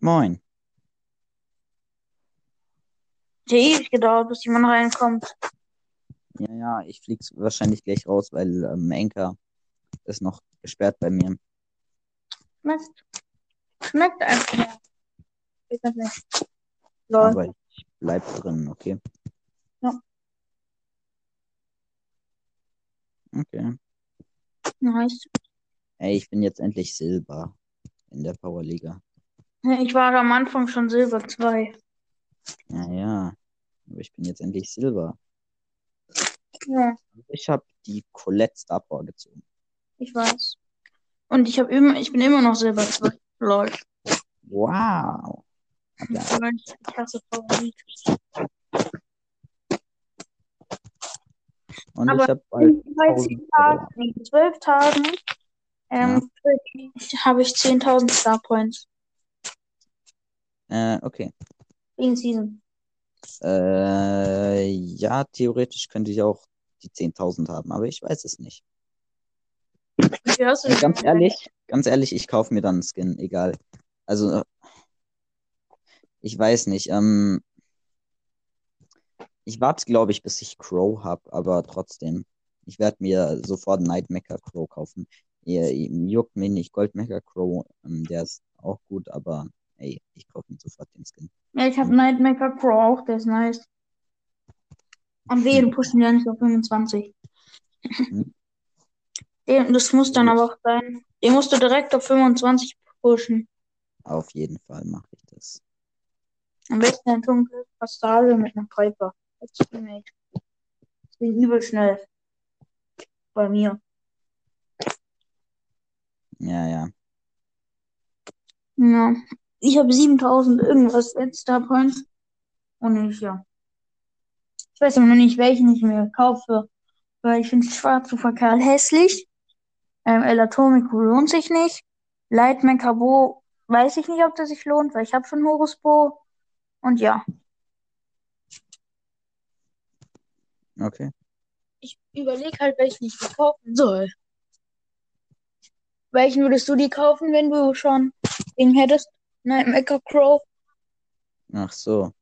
Moin. Hat ja ewig gedauert, bis jemand reinkommt. Ja, ja, ich flieg wahrscheinlich gleich raus, weil ähm, Anchor ist noch gesperrt bei mir. Mist. Schmeckt einfach mehr. Ich weiß nicht. Lol. Aber ich bleib drin, okay? Ja. Okay. Nice. Ey, ich bin jetzt endlich Silber in der Powerliga. Ich war am Anfang schon Silber 2. Ja, ja. Aber ich bin jetzt endlich Silber. Ja, Ich habe die Colette Star Power gezogen. ich weiß. Und ich habe immer, ich bin immer noch Silber 2. Lol. Wow. Hab ja, ich hasse Favorit. und Aber ich habe bald in 13 Tagen, nee, in 12 Tagen, ähm, habe ich 10.000 Star Points. Äh, okay. Wegen Season. Äh, ja, theoretisch könnte ich auch die 10.000 haben, aber ich weiß es nicht. Ja, denn? ganz ehrlich, ganz ehrlich, ich kaufe mir dann einen Skin, egal. Also, ich weiß nicht. Ähm, ich warte, glaube ich, bis ich Crow habe, aber trotzdem. Ich werde mir sofort Nightmaker Crow kaufen. Ihr, juckt mich nicht. Goldmaker Crow, ähm, der ist auch gut, aber ey, ich kaufe mir sofort den Skin. Ja, ich habe Nightmaker Crow auch, der ist nice. Und wen pushen wir nicht auf 25? Hm. Den, das muss dann aber auch sein. Den musst du direkt auf 25 pushen. Auf jeden Fall mache ich das. Am besten ein dunkles Passage mit einem Piper. Als Teammate. Das ging übel schnell. Bei mir. Ja, ja. Ja. Ich habe 7000 irgendwas jetzt Star Points. Und ich, ja. Ich weiß aber noch nicht, welchen ich mir kaufe. Weil ich finde Schwarz super Karl hässlich. Ähm, El Atomico lohnt sich nicht. Lightmaker Bo weiß ich nicht, ob das sich lohnt, weil ich habe schon Horus Bo. Und ja. Okay. Ich überlege halt, welchen ich mir kaufen soll. Welchen würdest du dir kaufen, wenn du schon den hättest? Nightmaker Crow. Ach so.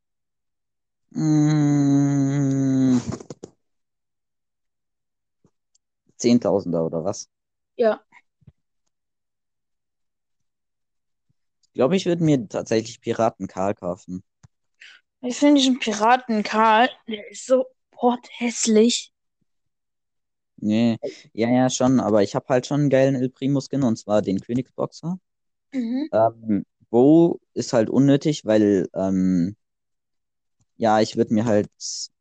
Mm. Zehntausender oder was? Ja. Ich glaube, ich würde mir tatsächlich Piraten Karl kaufen. Ich finde diesen Piraten Karl, der ist so hässlich. Nee, ja, ja, schon, aber ich habe halt schon einen geilen El Primo Skin und zwar den Königsboxer. Mhm. Ähm, Bo ist halt unnötig, weil, ähm, ja, ich würde mir halt,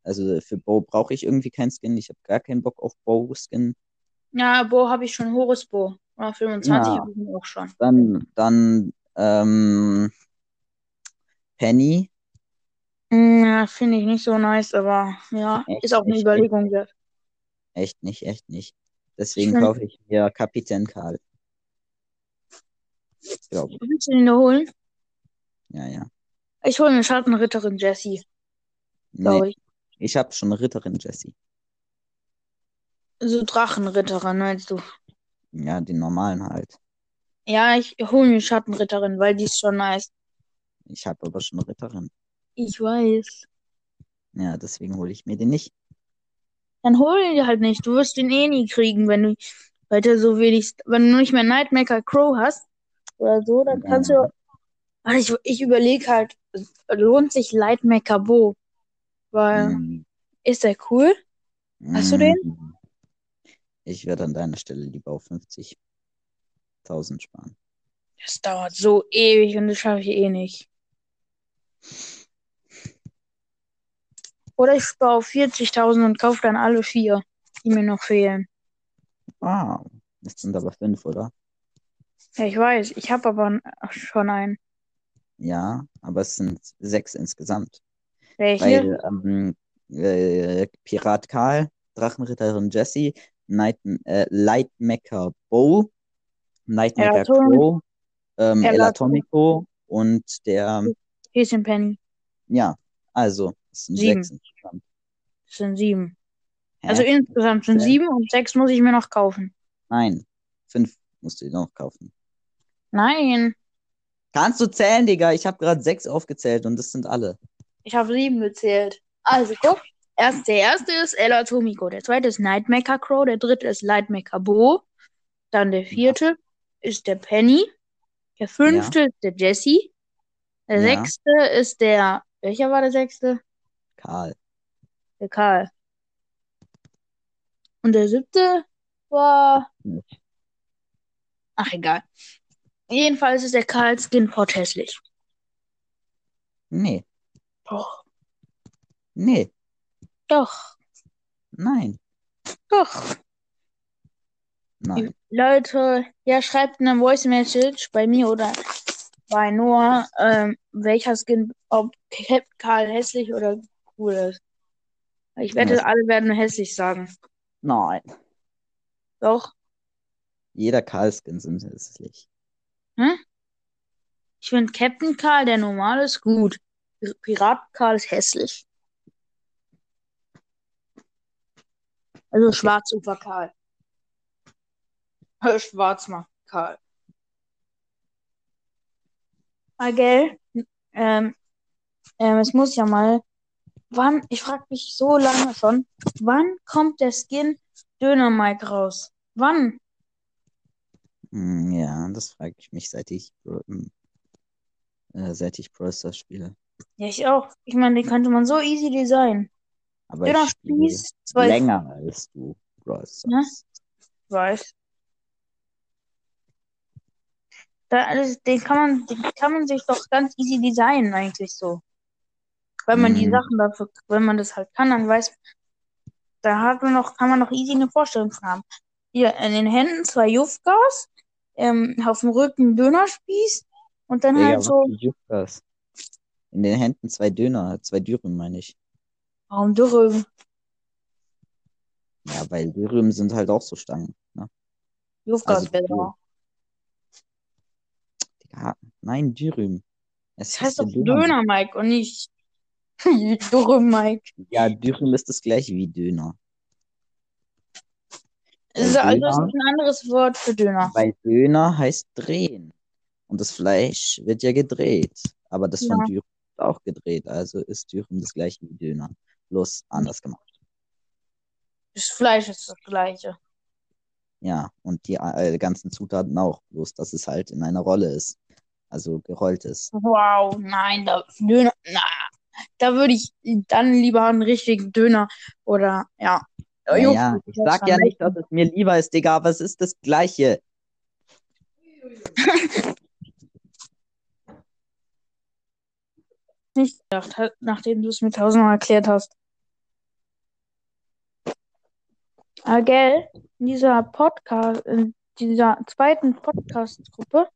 also für Bo brauche ich irgendwie keinen Skin. Ich habe gar keinen Bock auf Bo-Skin. Ja, Bo habe ich schon, Horus Bo. Oder 25 Ja. habe ich ihn auch schon. Dann, dann, ähm, Penny. Mm, Ja, finde ich nicht so nice, aber ja, Echt ist auch eine nicht, Überlegung wert. Echt nicht, echt nicht. Deswegen kaufe ich mir Kapitän Karl. Glaube ich. Willst du den nur holen? Ja, ja. Ich hole eine Schattenritterin Jessie, glaube Nee, ich. ich habe schon Ritterin Jessie. So Drachenritterin, meinst du? Ja, den normalen halt. Ja, ich hole mir Schattenritterin, weil die ist schon nice. Ich habe aber schon Ritterin. Ich weiß. Ja, deswegen hole ich mir den nicht. Dann hol ihn dir halt nicht. Du wirst den eh nie kriegen, wenn du weiter so wenig, wenn du nicht mehr Nightmaker Crow hast oder so, dann Ja. kannst du. Warte, ich, ich überlege halt, lohnt sich Lightmaker Bo? Weil, Hm. ist der cool? Hast du den? Hm. Ich werde an deiner Stelle lieber auf 50.000 sparen. Das dauert so ewig und das schaffe ich eh nicht. Oder ich spare auf 40.000 und kaufe dann alle vier, die mir noch fehlen. Wow. Das sind aber fünf, oder? Ja, ich weiß, ich habe aber schon einen. Ja, aber es sind sechs insgesamt. Welche? Weil ähm, äh, Pirat Karl, Drachenritterin Jessie, Night, äh, Lightmaker Bo, Nightmaker Elatom- Crow, ähm, Elatom- El Atomico und der, Häschen Penny. ja, also, es sind Sieben. sechs insgesamt. Das sind sieben. Hä? Also insgesamt sind sieben und sechs muss ich mir noch kaufen. Nein, fünf musst du dir noch kaufen. Nein. Kannst du zählen, Digga? Ich habe gerade sechs aufgezählt und das sind alle. Ich habe sieben gezählt. Also guck. Erst, der erste ist El Atomico, der zweite ist Nightmaker Crow, der dritte ist Lightmaker Bo, dann der vierte ist der Penny, der fünfte ist der Jesse, der Ja. sechste ist der, welcher war der sechste? Karl. Der Karl. Und der siebte war, ach egal. Jedenfalls ist der Karl Skinpot hässlich. Nee. Doch, Nee. doch, Nein. doch. Nein. Leute, ja, schreibt eine Voice Message bei mir oder bei Noah, ähm, welcher Skin, ob Karl hässlich oder cool ist. Ich wette, Ja. alle werden hässlich sagen. Nein. Doch. Jeder Karl-Skin sind hässlich. Ich finde Captain Karl, der normal ist, gut. Piraten Karl ist hässlich. Also Okay. Schwarzufer Karl. Äh, Schwarzmann Karl. Ah, gell? Ähm, ähm, es muss ja mal. Wann, ich frage mich so lange schon, wann kommt der Skin Döner Mike raus? Wann? Hm, Ja, das frage ich mich, seit ich, hm, äh, seit ich Brawl Stars spiele. Ja, ich auch. Ich meine, den könnte man so easy designen. Aber ich Döner spiele zwei länger als du Brawl Stars. weiß. Da, alles- den kann man, den kann man sich doch ganz easy designen, eigentlich so. Wenn man die Mhm. Sachen dafür, wenn man das halt kann, dann weiß, da hat man noch, kann man noch easy eine Vorstellung von haben. Hier in den Händen zwei Jufgas, ähm, auf dem Rücken Dönerspieß und dann Digga, halt was so, Juckers? In den Händen zwei Döner, zwei Dürüm, meine ich. warum Dürre? Ja, weil Dürüm sind halt auch so Stangen. Ne? Jufgas Also, besser. Digga, nein, Dürüm. Es Das heißt doch ja Döner, Mike, und nicht Dürre, Mike. Ja, Dürüm ist das gleiche wie Döner. Es ist, also Döner- ist ein anderes Wort für Döner. Weil Döner heißt drehen. Und das Fleisch wird ja gedreht. Aber das von Ja. Dürüm ist auch gedreht. Also ist Dürüm das gleiche wie Döner. Bloß anders gemacht. Das Fleisch ist das gleiche. Ja, und die äh, ganzen Zutaten auch. Bloß, dass es halt in einer Rolle ist. Also gerollt ist. Wow, nein, da Döner, na, da würde ich dann lieber einen richtigen Döner oder ja. Ja, Jo, ja, ich sag ja nicht, dass es mir lieber ist, Digga, aber es ist das Gleiche. nicht gedacht, hat, nachdem du es mir tausendmal erklärt hast. Aber gell, in dieser Podcast, in dieser zweiten Podcast-Gruppe,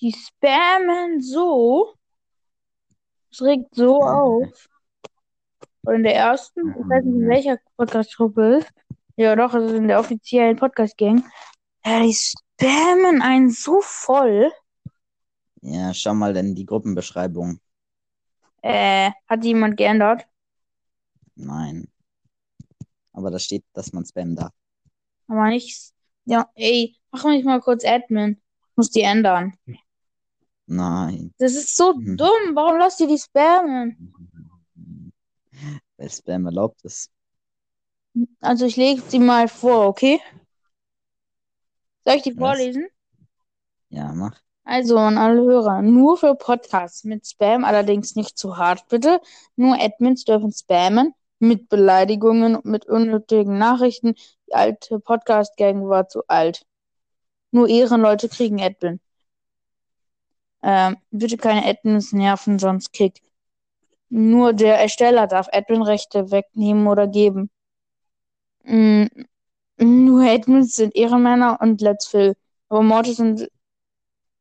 die spammen so, es regt so auf. Und in der ersten, ich weiß nicht, in welcher Podcast-Gruppe ist, ja doch, also in der offiziellen Podcast-Gang, ja, die spammen einen so voll. Ja, schau mal in die Gruppenbeschreibung. Äh, hat die jemand geändert? Nein. Aber da steht, dass man spammen darf. Aber nichts. Ja, ey, mach mich mal kurz Admin. Ich muss die ändern. Nein. Das ist so Mhm. dumm. Warum lasst ihr die spammen? Weil Spam erlaubt ist. Also ich lege sie mal vor, okay? Soll ich die Was? vorlesen? Ja, mach. Also an alle Hörer, nur für Podcasts mit Spam, allerdings nicht zu hart, bitte. Nur Admins dürfen spammen mit Beleidigungen und mit unnötigen Nachrichten. Die alte Podcast-Gang war zu alt. Nur Ehrenleute kriegen Admin. Ähm, bitte keine Admins nerven, sonst kickt. Nur der Ersteller darf Admin-Rechte wegnehmen oder geben. Mm, nur Admins sind Ehrenmänner und Let's Fill. Aber Mortis und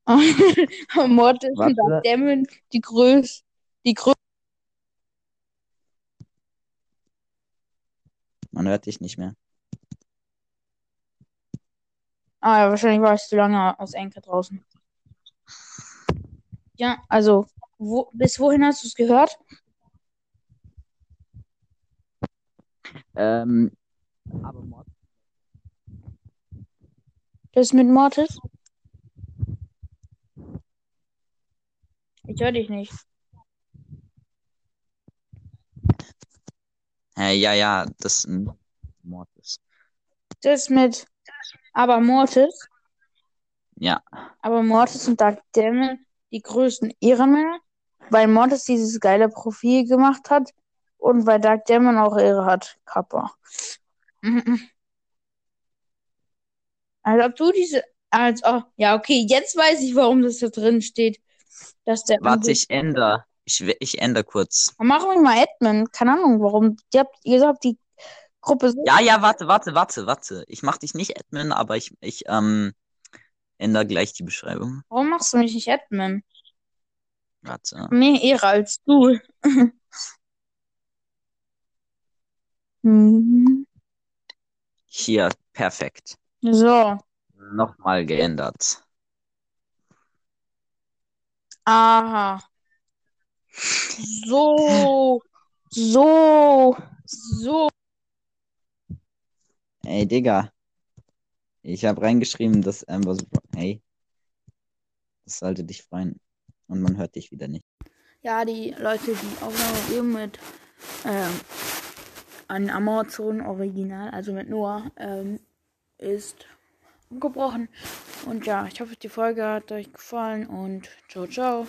Mortis und Warte. Dämmen die größ die größten Man hört dich nicht mehr. Ah, ja, wahrscheinlich war ich zu lange aus Enke draußen. Ja, also, wo, bis wohin hast du es gehört? Ähm, aber Mord Das mit Mortis? Ich höre dich nicht. Hä, ja, ja, das hm, Mortis. Das mit aber Mortis. Ja. Aber Mortis und Dark Demon die größten Ehrenmänner, weil Mortis dieses geile Profil gemacht hat und weil Dark Demon auch Ehre hat. Kappa. Als ob du diese. Als, oh, ja, okay, jetzt weiß ich, warum das da drin steht. Dass der Warte, ich ändere. Ich, ich ändere kurz. Machen wir mal Admin. Keine Ahnung, warum. Ihr habt gesagt, die Gruppe. Ja, ja, warte, warte, warte, warte. Ich mach dich nicht Admin, aber ich, ich ähm, ändere gleich die Beschreibung. Warum machst du mich nicht Admin? Warte. Mehr Ehre als du. Mhm. Hier, perfekt. So. Nochmal geändert. Aha. So. So. So. Ey, Digga. Ich habe reingeschrieben, dass Amber Super. Hey. Das sollte dich freuen. Und man hört dich wieder nicht. Ja, die Leute, die Aufnahme eben mit ähm, an Amazon Original, also mit Noah, ähm, ist gebrochen. Und ja, ich hoffe, die Folge hat euch gefallen und ciao, ciao.